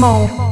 梦。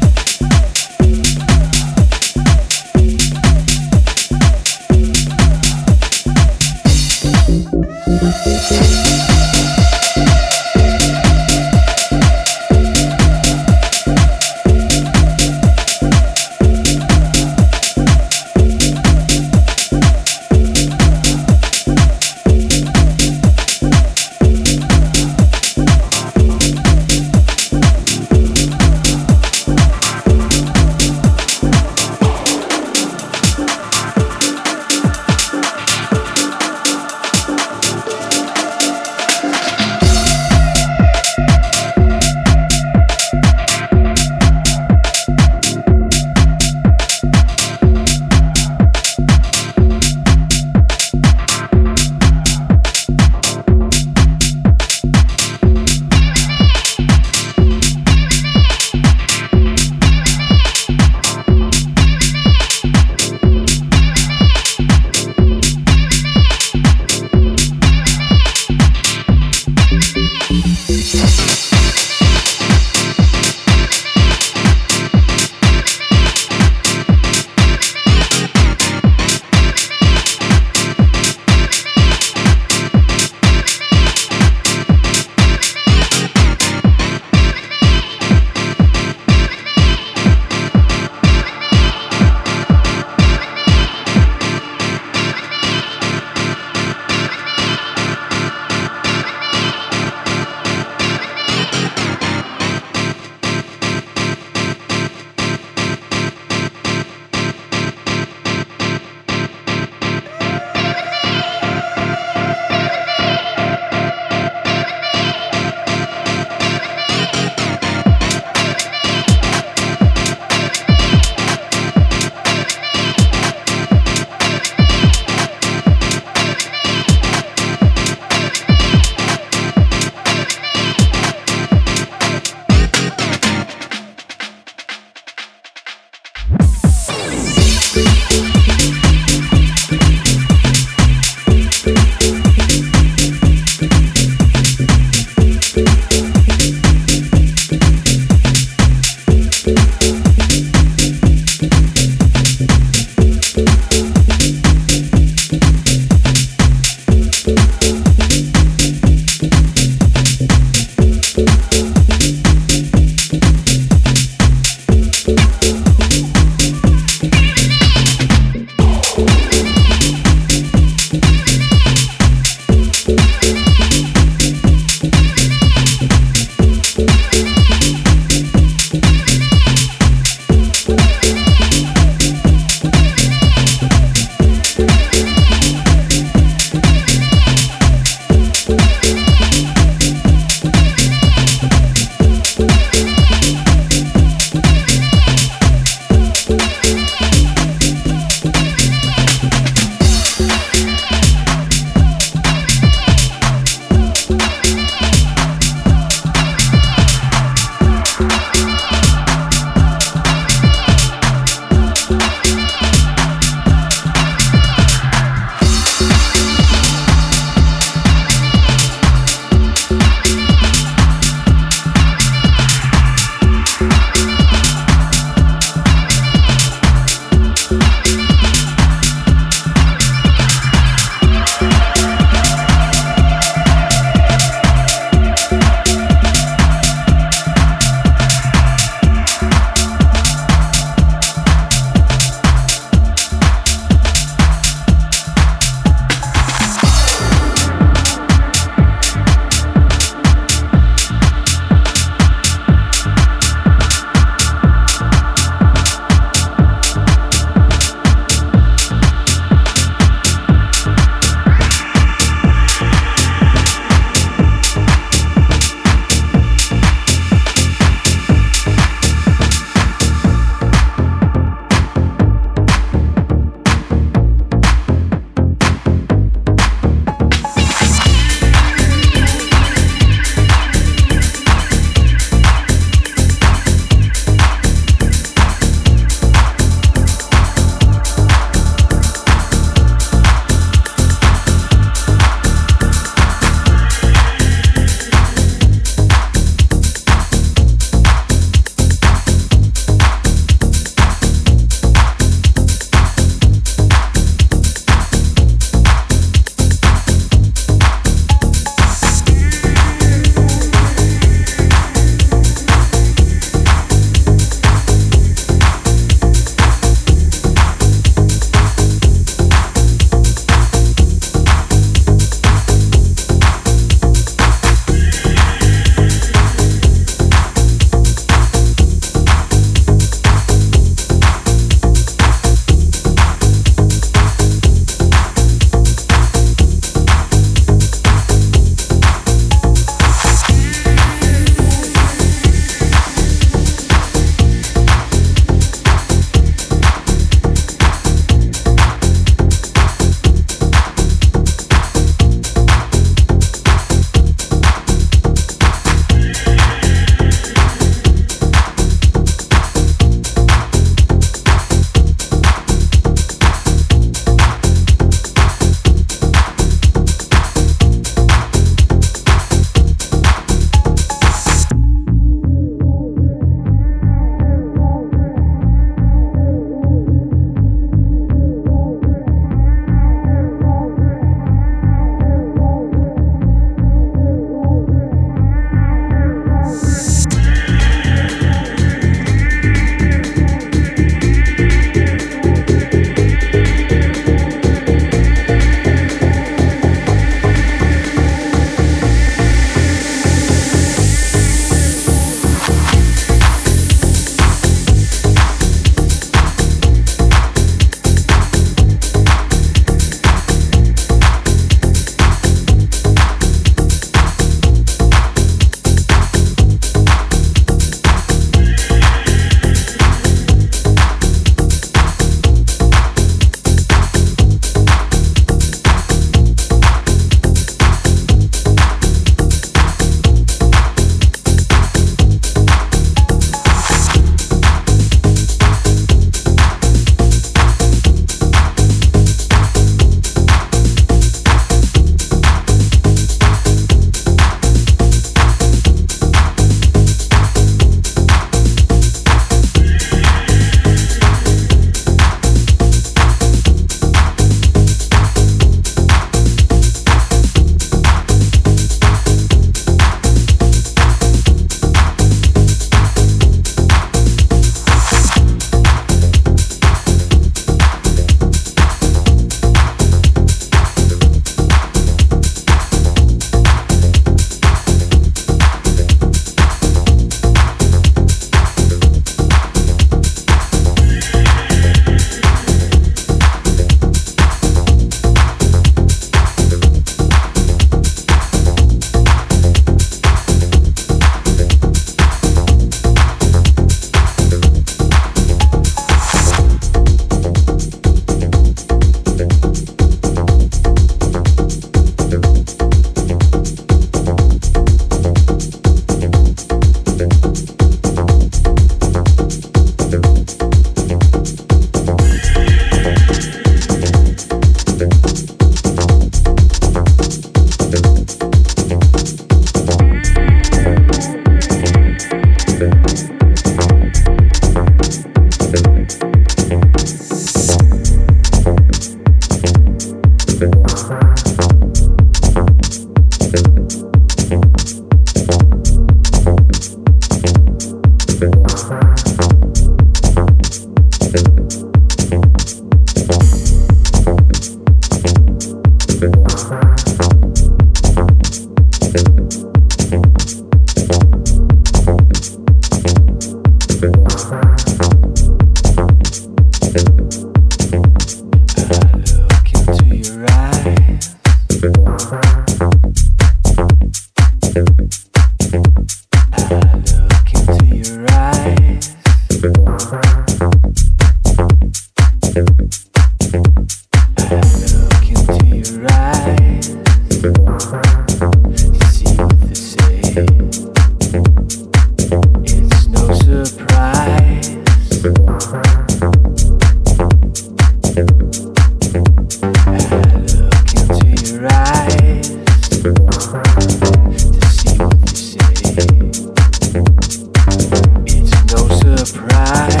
high.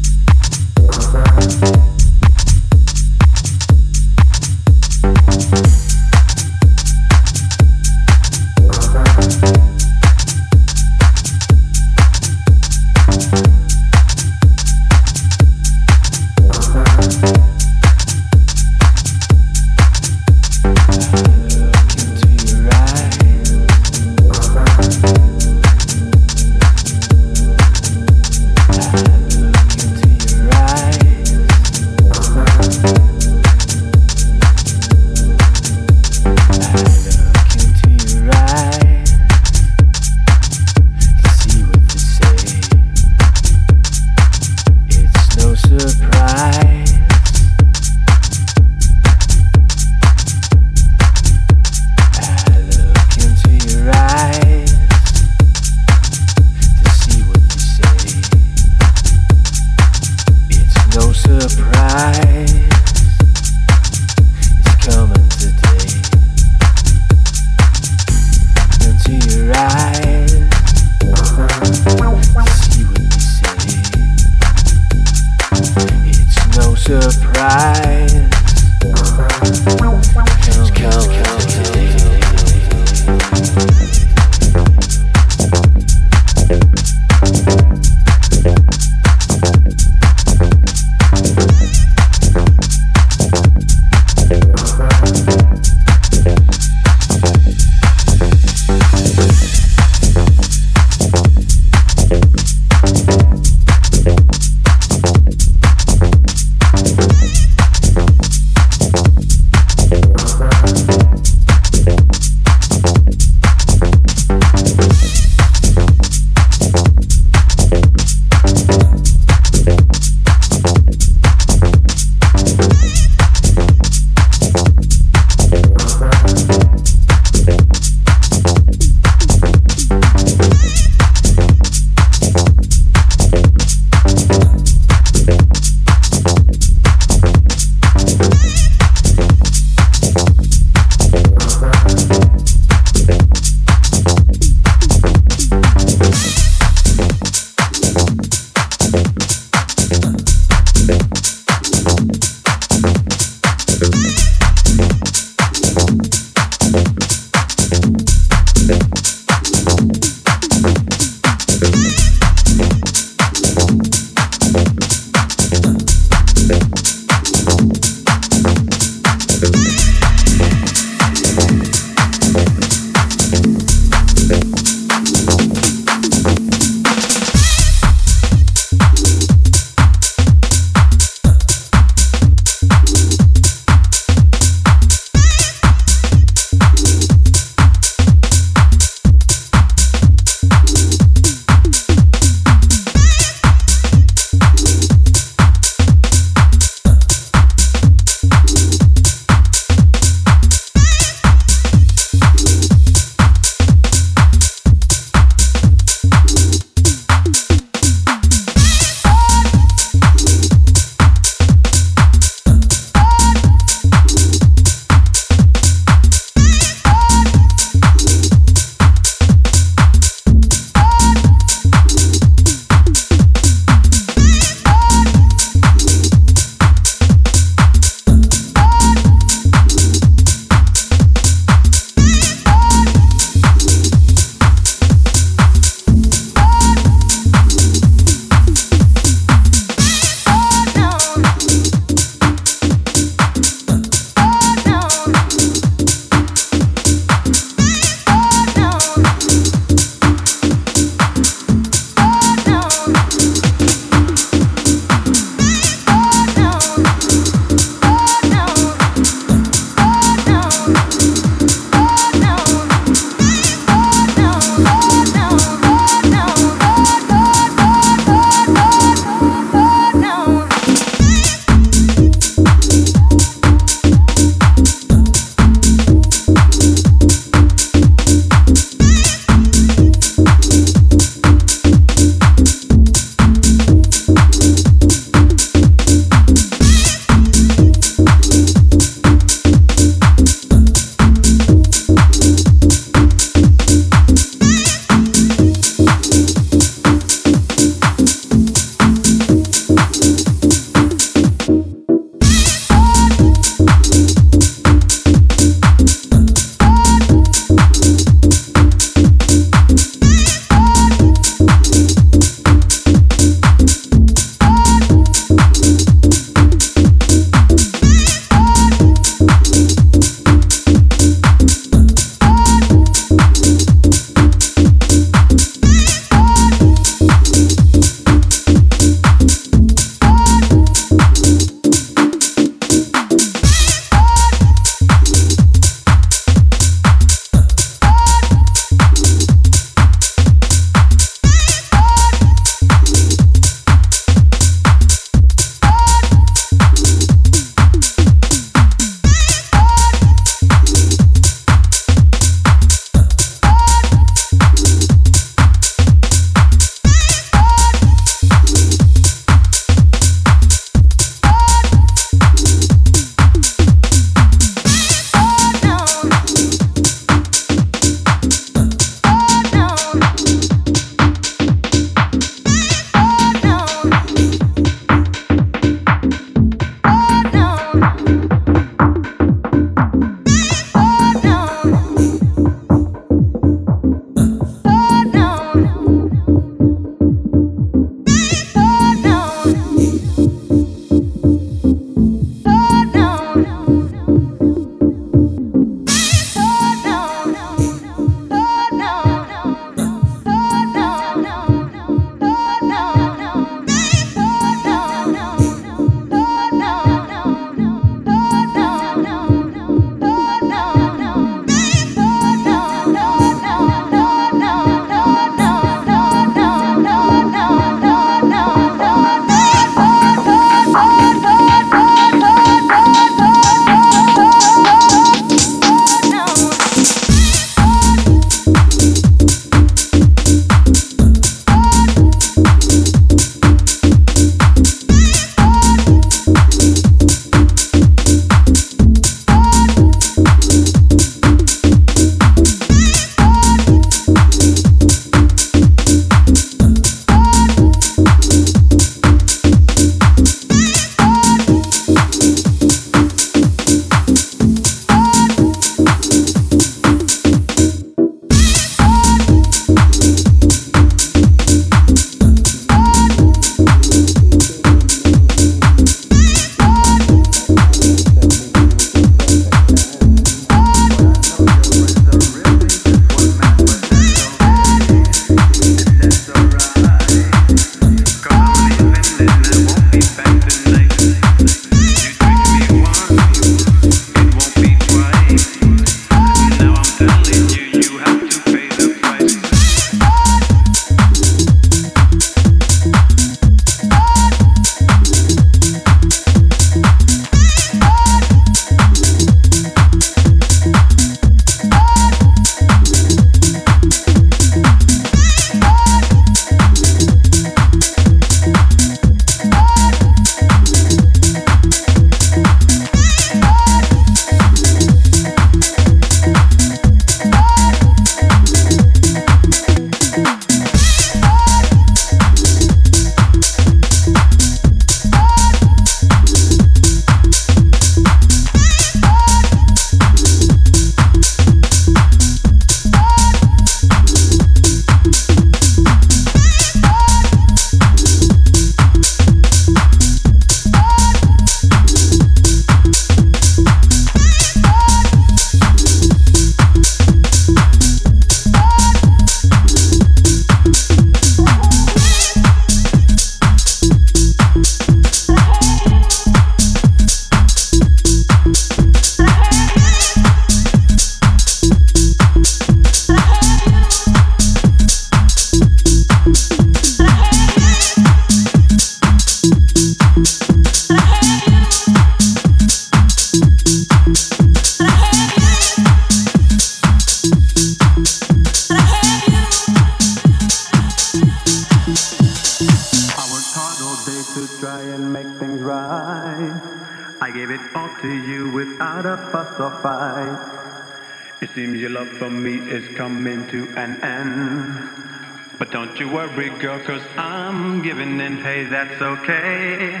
Worry, girl, cause I'm giving in. Hey, that's okay,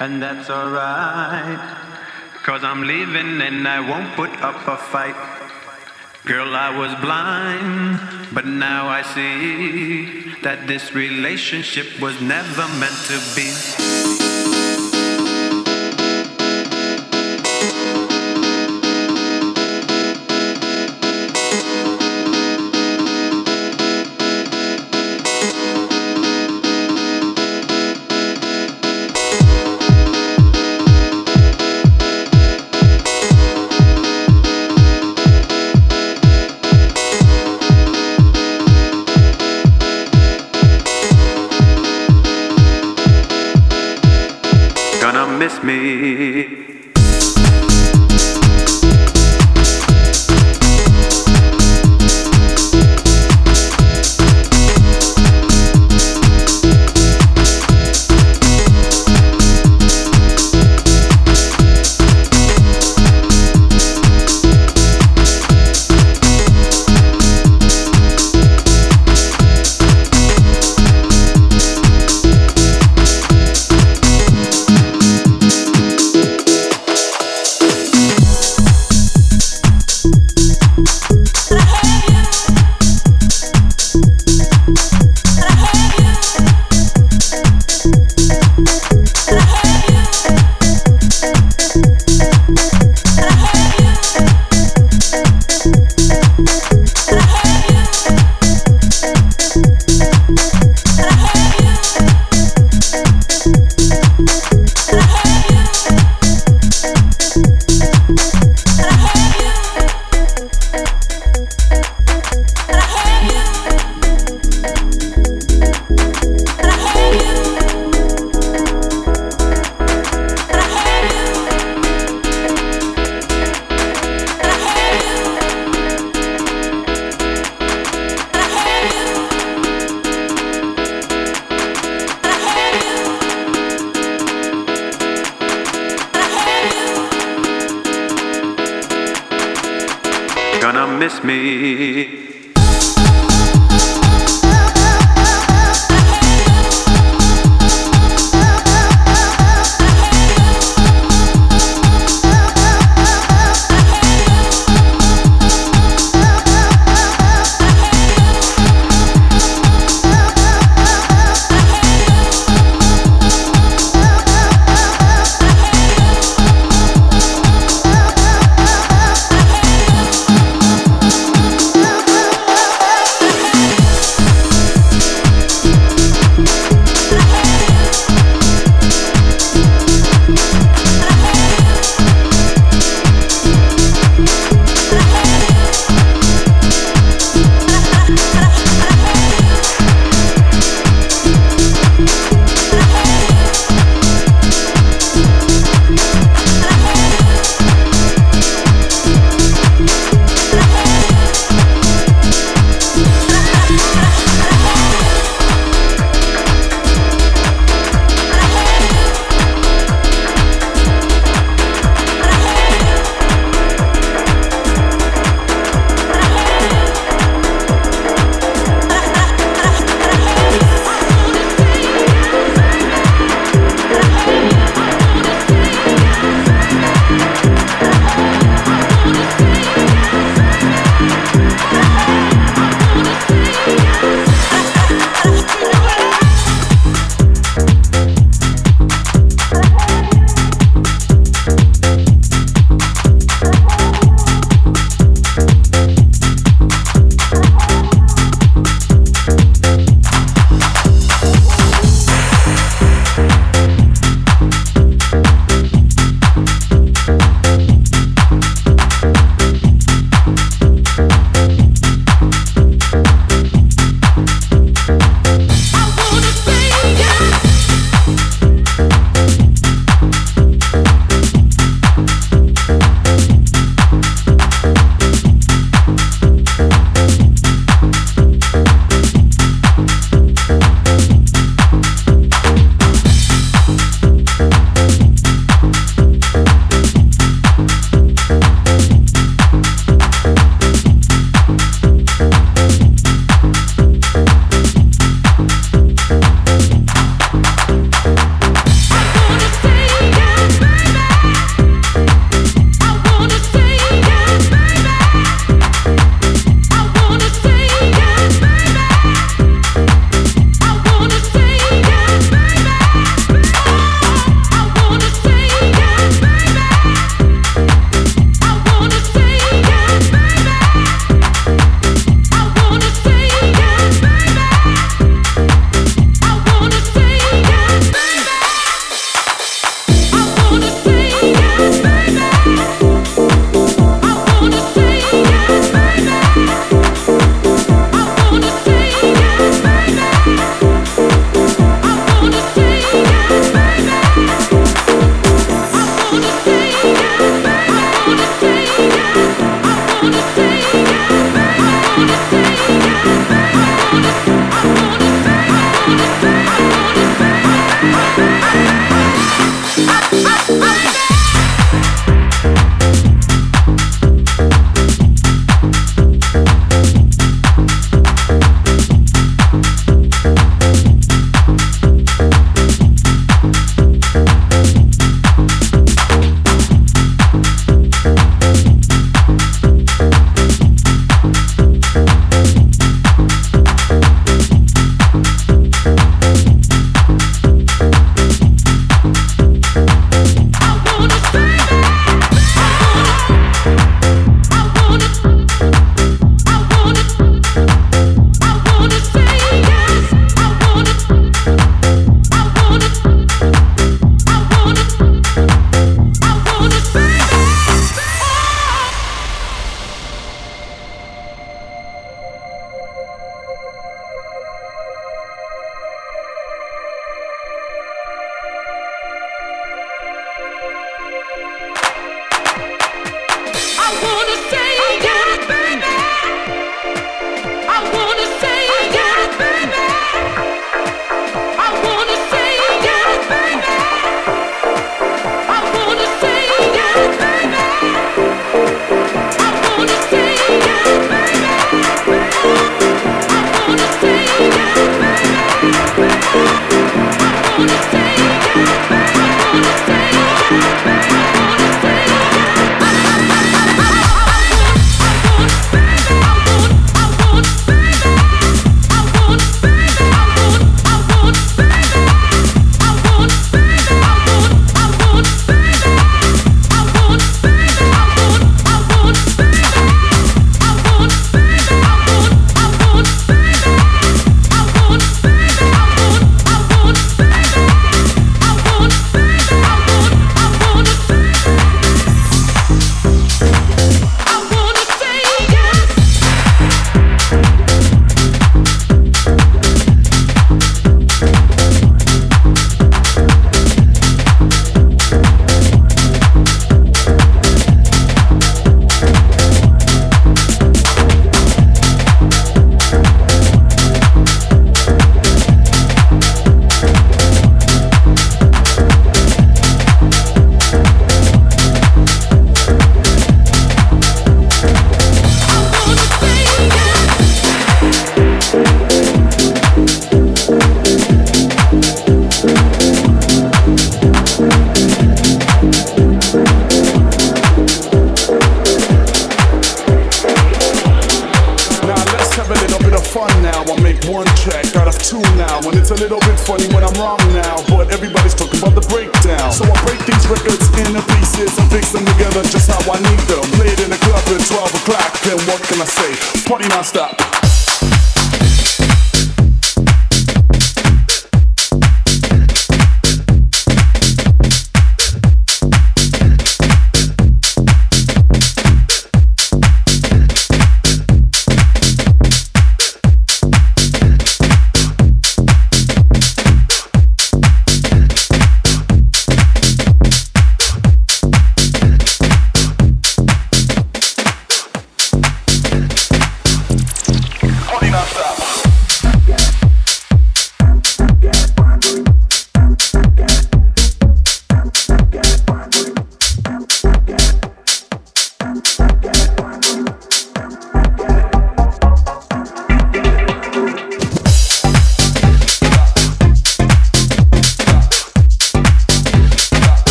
and that's alright. Cause I'm leaving and I won't put up a fight. Girl, I was blind, but now I see that this relationship was never meant to be.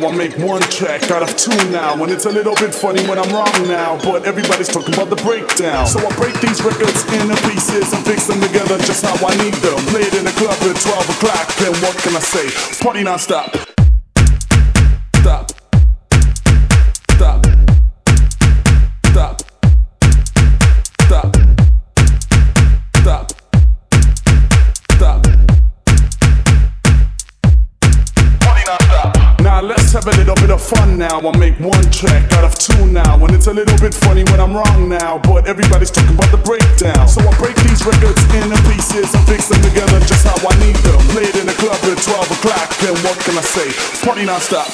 Make one track out of two now. And it's a little bit funny when I'm wrong now. But everybody's talking about the breakdown. So I break these records into pieces and fix them together just how I need them. Play it in the club at 12 o'clock. Then what can I say? Party non-stop. now. It's a little bit funny when I'm wrong now. But everybody's talking about the breakdown. So I break these records into pieces and fix them together just how I need them. It in the club at 12 o'clock. Then what can I say? Party non-stop.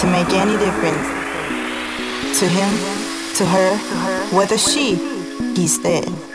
To make any difference to him, to her, whether she, he's dead.